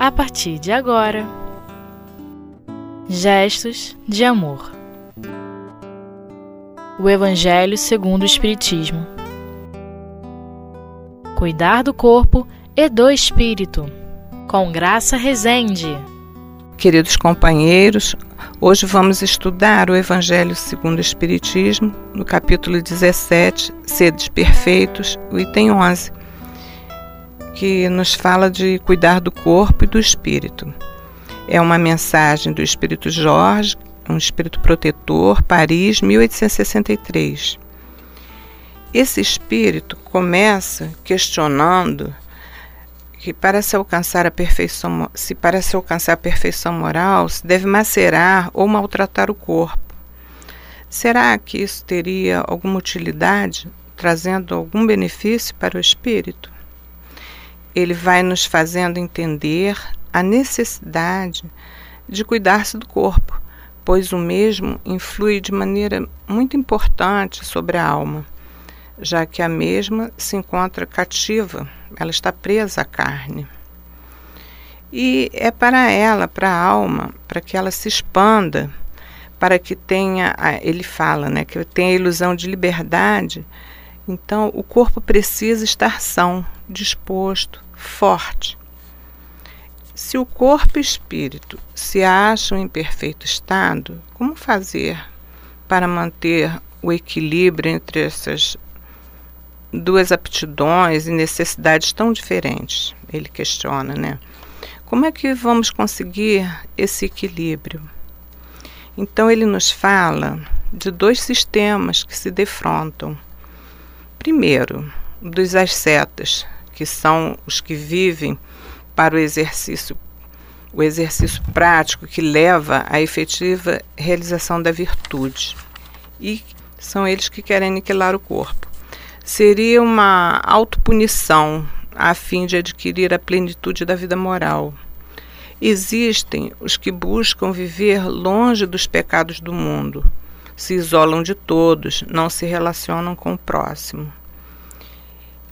a partir de agora. Gestos de amor. O Evangelho segundo o Espiritismo. Cuidar do corpo e do espírito. Com Graça Rezende. Queridos companheiros, hoje vamos estudar o Evangelho segundo o Espiritismo, no capítulo 17, Sedes Perfeitos, o item 11 que nos fala de cuidar do corpo e do espírito. É uma mensagem do Espírito Jorge, um espírito protetor, Paris, 1863. Esse espírito começa questionando que para se alcançar a perfeição, se para se alcançar a perfeição moral, se deve macerar ou maltratar o corpo. Será que isso teria alguma utilidade, trazendo algum benefício para o espírito? Ele vai nos fazendo entender a necessidade de cuidar-se do corpo, pois o mesmo influi de maneira muito importante sobre a alma, já que a mesma se encontra cativa, ela está presa à carne. E é para ela, para a alma, para que ela se expanda, para que tenha, ele fala, né, que tenha a ilusão de liberdade, então, o corpo precisa estar são, disposto, forte. Se o corpo e espírito se acham em perfeito estado, como fazer para manter o equilíbrio entre essas duas aptidões e necessidades tão diferentes? Ele questiona, né? Como é que vamos conseguir esse equilíbrio? Então ele nos fala de dois sistemas que se defrontam Primeiro, dos ascetas, que são os que vivem para o exercício, o exercício prático que leva à efetiva realização da virtude. E são eles que querem aniquilar o corpo. Seria uma autopunição a fim de adquirir a plenitude da vida moral. Existem os que buscam viver longe dos pecados do mundo se isolam de todos, não se relacionam com o próximo.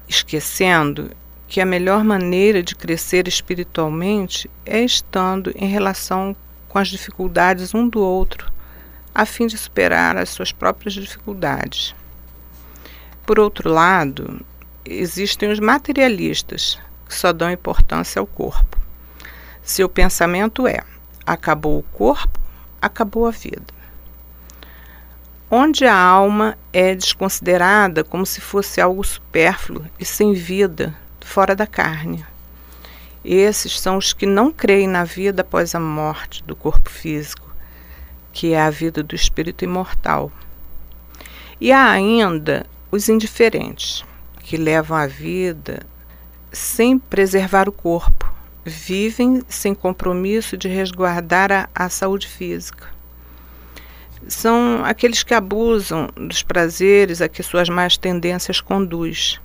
Esquecendo que a melhor maneira de crescer espiritualmente é estando em relação com as dificuldades um do outro, a fim de superar as suas próprias dificuldades. Por outro lado, existem os materialistas, que só dão importância ao corpo. Seu pensamento é: acabou o corpo, acabou a vida onde a alma é desconsiderada como se fosse algo supérfluo e sem vida, fora da carne. Esses são os que não creem na vida após a morte do corpo físico, que é a vida do espírito imortal. E há ainda os indiferentes, que levam a vida sem preservar o corpo, vivem sem compromisso de resguardar a, a saúde física são aqueles que abusam dos prazeres a que suas más tendências conduz.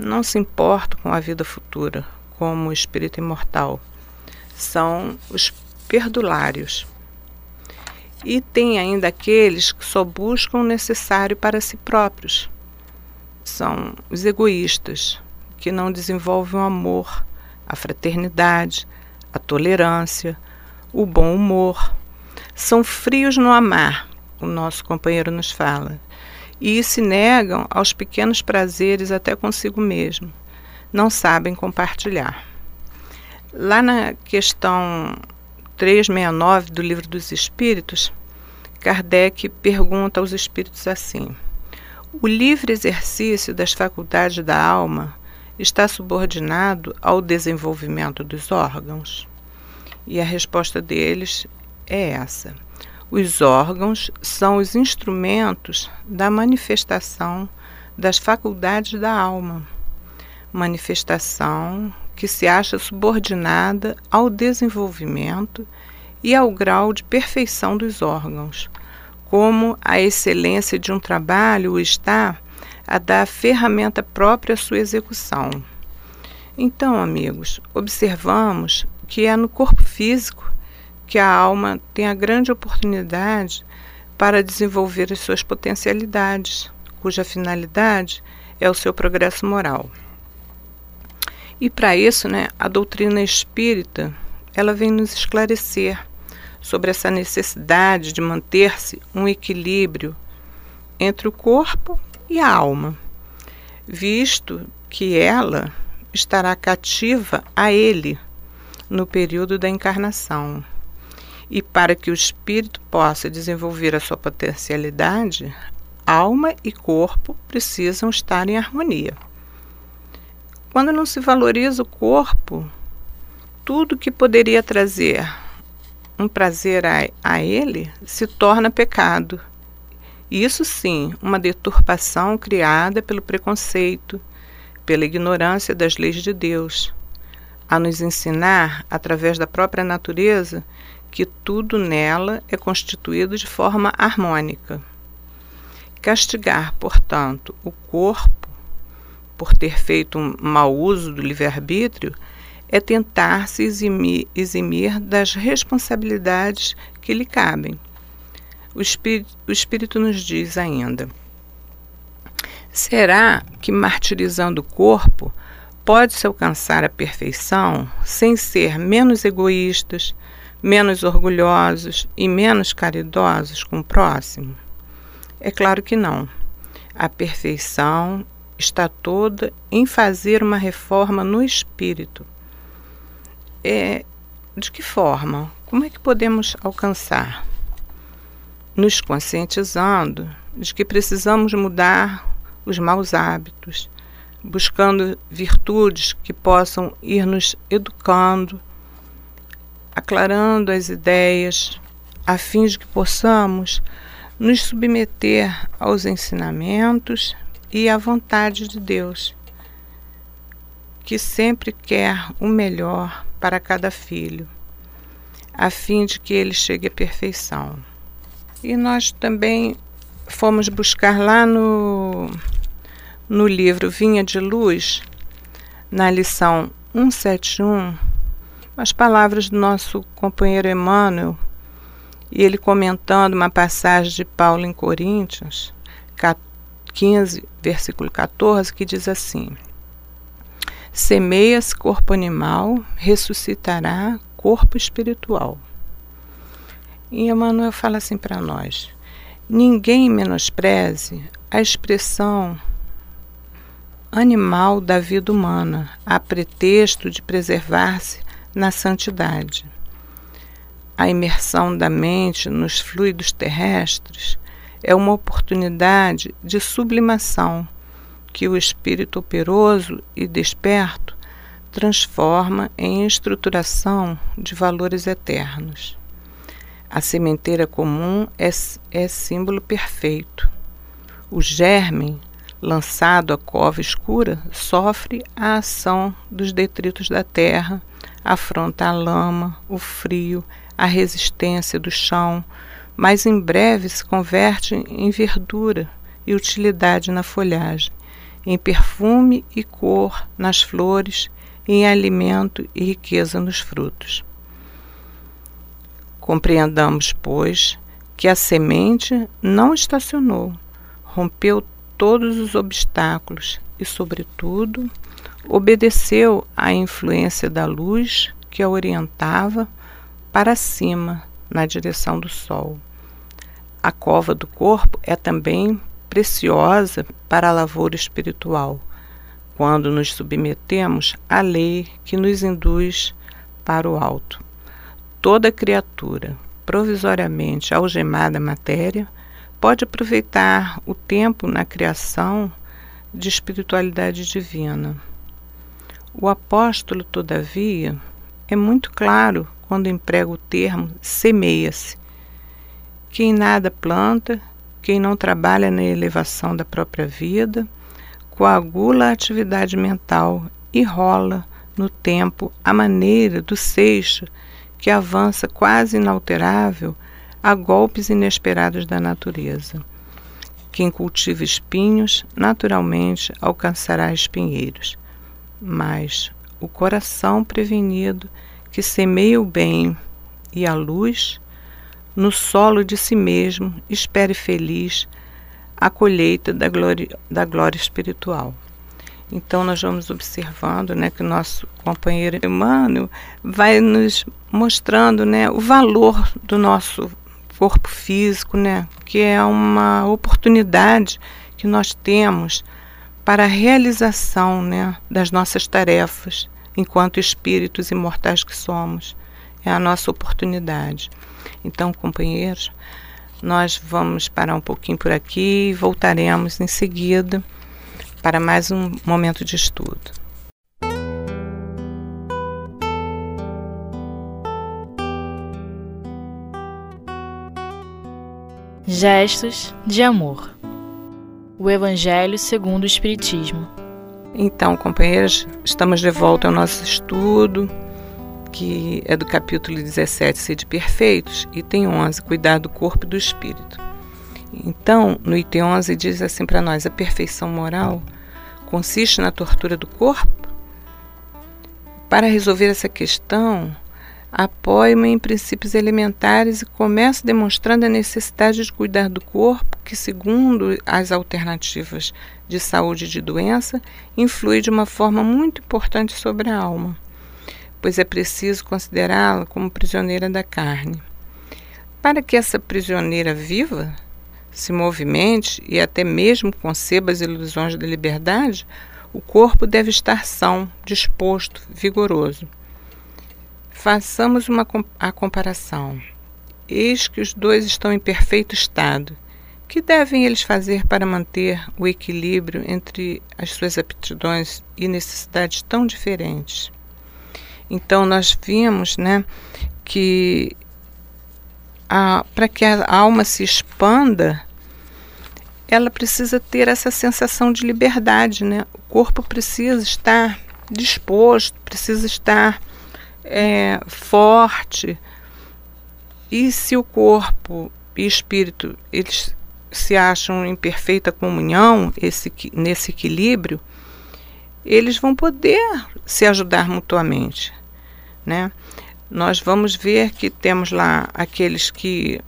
Não se importam com a vida futura, como o espírito imortal. São os perdulários. E tem ainda aqueles que só buscam o necessário para si próprios. São os egoístas, que não desenvolvem o amor, a fraternidade, a tolerância, o bom humor, são frios no amar, o nosso companheiro nos fala, e se negam aos pequenos prazeres até consigo mesmo. Não sabem compartilhar. Lá na questão 369 do Livro dos Espíritos, Kardec pergunta aos espíritos assim: O livre exercício das faculdades da alma está subordinado ao desenvolvimento dos órgãos? E a resposta deles é essa. Os órgãos são os instrumentos da manifestação das faculdades da alma, manifestação que se acha subordinada ao desenvolvimento e ao grau de perfeição dos órgãos, como a excelência de um trabalho está a dar ferramenta própria à sua execução. Então, amigos, observamos que é no corpo físico que a alma tem a grande oportunidade para desenvolver as suas potencialidades, cuja finalidade é o seu progresso moral. E para isso, né, a doutrina espírita, ela vem nos esclarecer sobre essa necessidade de manter-se um equilíbrio entre o corpo e a alma, visto que ela estará cativa a ele no período da encarnação. E para que o espírito possa desenvolver a sua potencialidade, alma e corpo precisam estar em harmonia. Quando não se valoriza o corpo, tudo que poderia trazer um prazer a, a ele se torna pecado. Isso sim, uma deturpação criada pelo preconceito, pela ignorância das leis de Deus, a nos ensinar, através da própria natureza, que tudo nela é constituído de forma harmônica. Castigar, portanto, o corpo por ter feito um mau uso do livre-arbítrio é tentar se eximir, eximir, das responsabilidades que lhe cabem. O Espírito, o Espírito nos diz ainda: será que martirizando o corpo pode-se alcançar a perfeição sem ser menos egoístas, menos orgulhosos e menos caridosos com o próximo? É claro que não. A perfeição está toda em fazer uma reforma no espírito. É, de que forma? Como é que podemos alcançar? Nos conscientizando de que precisamos mudar os maus hábitos, buscando virtudes que possam ir nos educando, aclarando as ideias, a fim de que possamos nos submeter aos ensinamentos e à vontade de Deus, que sempre quer o melhor para cada filho, a fim de que ele chegue à perfeição. E nós também fomos buscar lá no, no livro Vinha de Luz, na lição 171, as palavras do nosso companheiro Emmanuel e ele comentando uma passagem de Paulo em Coríntios, 15, versículo 14, que diz assim: Semeia-se corpo animal, ressuscitará corpo espiritual. E Emmanuel fala assim para nós: ninguém menospreze a expressão animal da vida humana, a pretexto de preservar-se na santidade a imersão da mente nos fluidos terrestres é uma oportunidade de sublimação que o espírito operoso e desperto transforma em estruturação de valores eternos. A sementeira comum é, é símbolo perfeito. O germe, lançado à cova escura, sofre a ação dos detritos da terra, afronta a lama, o frio, a resistência do chão, mas em breve se converte em verdura e utilidade na folhagem, em perfume e cor nas flores, em alimento e riqueza nos frutos. Compreendamos, pois, que a semente não estacionou, rompeu todos os obstáculos e, sobretudo, obedeceu à influência da luz que a orientava para cima, na direção do sol. A cova do corpo é também preciosa para a lavoura espiritual, quando nos submetemos à lei que nos induz para o alto. Toda criatura, provisoriamente algemada à matéria, pode aproveitar o tempo na criação de espiritualidade divina. O apóstolo, todavia, é muito claro quando emprega o termo semeia-se. Quem nada planta, quem não trabalha na elevação da própria vida, coagula a atividade mental e rola no tempo a maneira do seixo que avança quase inalterável a golpes inesperados da natureza. Quem cultiva espinhos, naturalmente alcançará espinheiros, mas o coração prevenido que semeia o bem e a luz, no solo de si mesmo, espere feliz a colheita da glória, da glória espiritual. Então nós vamos observando, né, que o nosso companheiro Emmanuel vai nos mostrando, né, o valor do nosso corpo físico, né, que é uma oportunidade que nós temos para a realização, né, das nossas tarefas enquanto espíritos imortais que somos. É a nossa oportunidade. Então, companheiros, nós vamos parar um pouquinho por aqui e voltaremos em seguida para mais um momento de estudo. Gestos de amor. O Evangelho segundo o Espiritismo. Então, companheiros, estamos de volta ao nosso estudo, que é do capítulo 17, Sede Perfeitos, item 11, Cuidar do Corpo e do Espírito. Então, no item 11 diz assim para nós: a perfeição moral consiste na tortura do corpo? Para resolver essa questão, apoio-me em princípios elementares e começo demonstrando a necessidade de cuidar do corpo, que, segundo as alternativas de saúde e de doença, influi de uma forma muito importante sobre a alma, pois é preciso considerá-la como prisioneira da carne. Para que essa prisioneira viva, se movimente e até mesmo conceba as ilusões da liberdade, o corpo deve estar são, disposto, vigoroso. Façamos uma a comparação. Eis que os dois estão em perfeito estado. Que devem eles fazer para manter o equilíbrio entre as suas aptidões e necessidades tão diferentes? Então nós vimos, né, que para que a alma se expanda, ela precisa ter essa sensação de liberdade, né? O corpo precisa estar disposto, precisa estar é, forte. E se o corpo e espírito eles se acham em perfeita comunhão, esse, nesse equilíbrio, eles vão poder se ajudar mutuamente, né? Nós vamos ver que temos lá aqueles que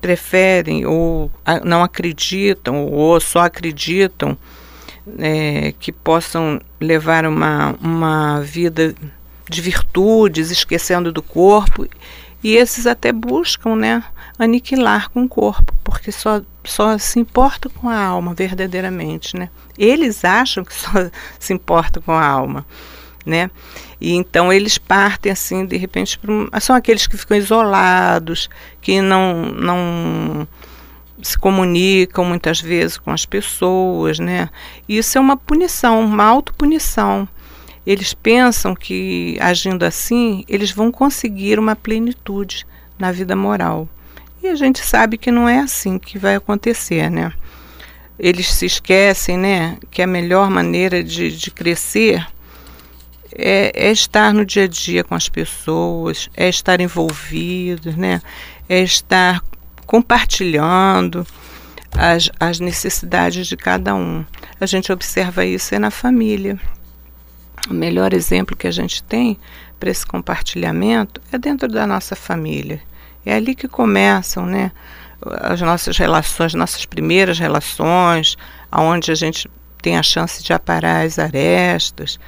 preferem ou não acreditam ou só acreditam é, que possam levar uma, uma vida de virtudes, esquecendo do corpo, e esses até buscam né, aniquilar com o corpo, porque só, só se importa com a alma verdadeiramente. Né? Eles acham que só se importa com a alma né? E então eles partem assim, de repente, um, são aqueles que ficam isolados, que não não se comunicam muitas vezes com as pessoas, né? Isso é uma punição, uma autopunição. Eles pensam que agindo assim, eles vão conseguir uma plenitude na vida moral. E a gente sabe que não é assim que vai acontecer, né? Eles se esquecem, né, que a melhor maneira de, de crescer é, é, estar no dia a dia com as pessoas, é estar envolvido, né? é estar compartilhando as, as necessidades de cada um. A gente observa isso é na família. O melhor exemplo que a gente tem para esse compartilhamento é dentro da nossa família. É ali que começam, né? As nossas relações, nossas primeiras relações, aonde a gente tem a chance de aparar as arestas,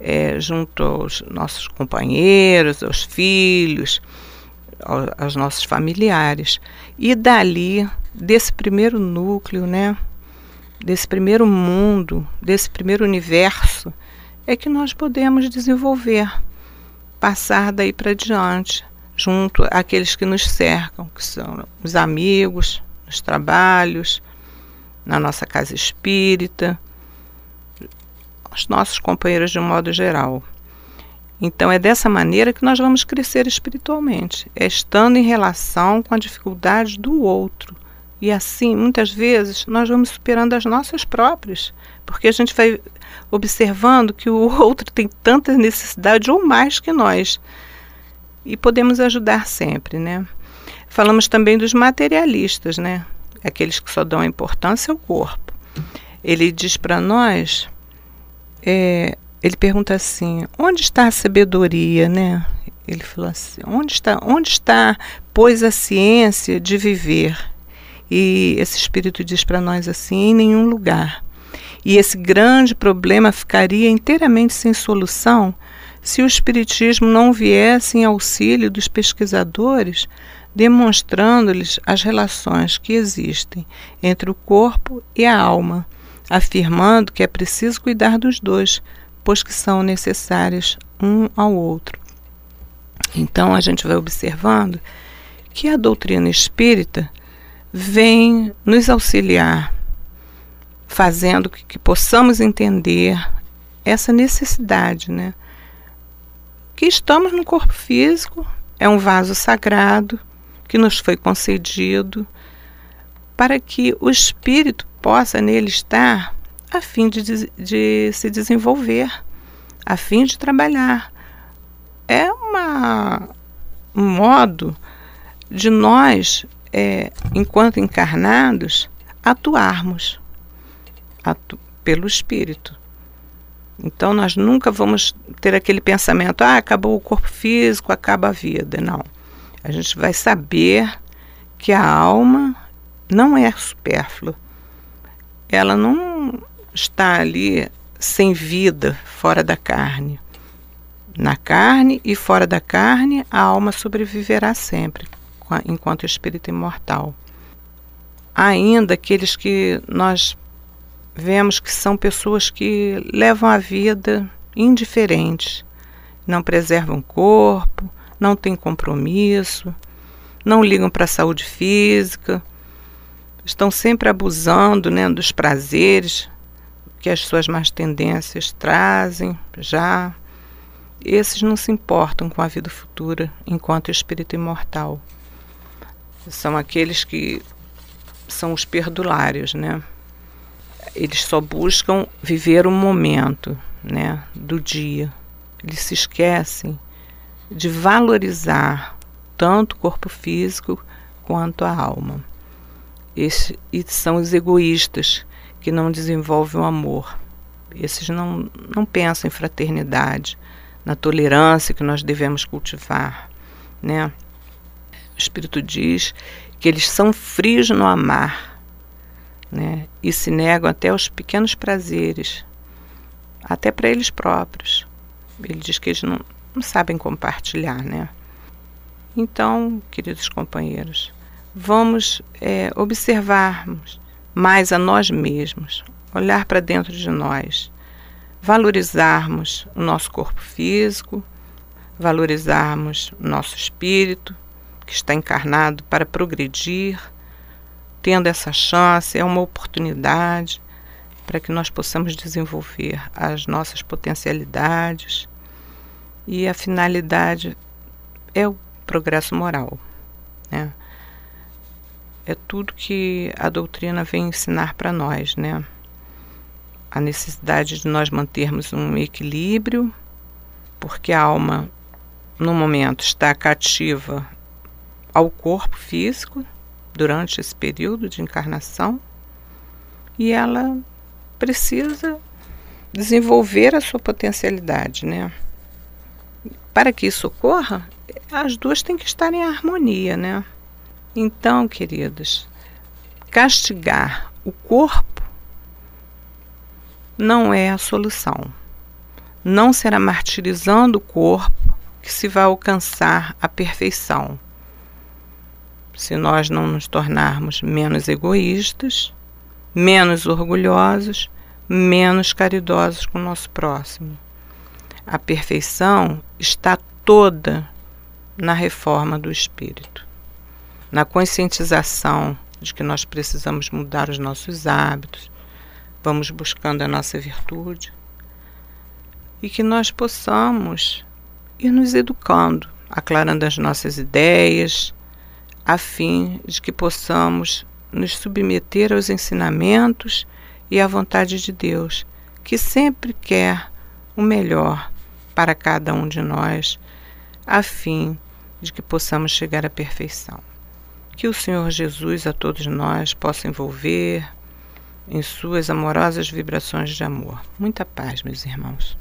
é, junto aos nossos companheiros, aos filhos, aos, aos nossos familiares. E dali, desse primeiro núcleo, né, desse primeiro mundo, desse primeiro universo, é que nós podemos desenvolver, passar daí para diante, junto àqueles que nos cercam, que são os amigos, os trabalhos, na nossa casa espírita, os nossos companheiros de um modo geral. Então é dessa maneira que nós vamos crescer espiritualmente, é estando em relação com a dificuldade do outro. E assim, muitas vezes, nós vamos superando as nossas próprias, porque a gente vai observando que o outro tem tanta necessidade ou mais que nós. E podemos ajudar sempre, né? Falamos também dos materialistas, né? Aqueles que só dão importância ao corpo. Ele diz para nós é, ele pergunta assim: onde está a sabedoria, né? Ele falou assim: onde está, onde está, pois, a ciência de viver? E esse espírito diz para nós assim: em nenhum lugar. E esse grande problema ficaria inteiramente sem solução se o Espiritismo não viesse em auxílio dos pesquisadores, demonstrando-lhes as relações que existem entre o corpo e a alma, afirmando que é preciso cuidar dos dois, pois que são necessários um ao outro. Então a gente vai observando que a doutrina espírita vem nos auxiliar, fazendo que, que possamos entender essa necessidade, né? Que estamos no corpo físico, é um vaso sagrado que nos foi concedido para que o espírito possa nele estar a fim de, de se desenvolver, a fim de trabalhar. É uma, um modo de nós, é, enquanto encarnados, atuarmos atu pelo espírito. Então nós nunca vamos ter aquele pensamento, ah, acabou o corpo físico, acaba a vida. Não. A gente vai saber que a alma não é supérflua. Ela não está ali sem vida fora da carne. Na carne e fora da carne, a alma sobreviverá sempre, enquanto espírito imortal. Ainda aqueles que nós vemos que são pessoas que levam a vida indiferentes, não preservam o corpo, não têm compromisso, não ligam para a saúde física, estão sempre abusando né, dos prazeres que as suas más tendências trazem já. Esses não se importam com a vida futura enquanto espírito imortal. São aqueles que são os perdulários, né? eles só buscam viver o momento né, do dia. Eles se esquecem de valorizar tanto o corpo físico quanto a alma. Esse, e são os egoístas que não desenvolvem o amor. Esses não, não pensam em fraternidade, na tolerância que nós devemos cultivar. Né? O Espírito diz que eles são frios no amar né? e se negam até aos pequenos prazeres, até para eles próprios. Ele diz que eles não, não sabem compartilhar, né? Então, queridos companheiros, vamos é, observarmos mais a nós mesmos, olhar para dentro de nós, valorizarmos o nosso corpo físico, valorizarmos o nosso espírito, que está encarnado para progredir tendo essa chance, é uma oportunidade para que nós possamos desenvolver as nossas potencialidades e a finalidade é o progresso moral. Né? É tudo que a doutrina vem ensinar para nós, né? A necessidade de nós mantermos um equilíbrio, porque a alma, no momento, está cativa ao corpo físico durante esse período de encarnação e ela precisa desenvolver a sua potencialidade, né? Para que isso ocorra, as duas têm que estar em harmonia, né? Então, queridos, castigar o corpo não é a solução. Não será martirizando o corpo que se vai alcançar a perfeição se nós não nos tornarmos menos egoístas, menos orgulhosos, menos caridosos com o nosso próximo. A perfeição está toda na reforma do espírito, na conscientização de que nós precisamos mudar os nossos hábitos, vamos buscando a nossa virtude e que nós possamos ir nos educando, aclarando as nossas ideias, a fim de que possamos nos submeter aos ensinamentos e à vontade de Deus, que sempre quer o melhor para cada um de nós, a fim de que possamos chegar à perfeição. Que o Senhor Jesus a todos nós possa envolver em suas amorosas vibrações de amor. Muita paz, meus irmãos.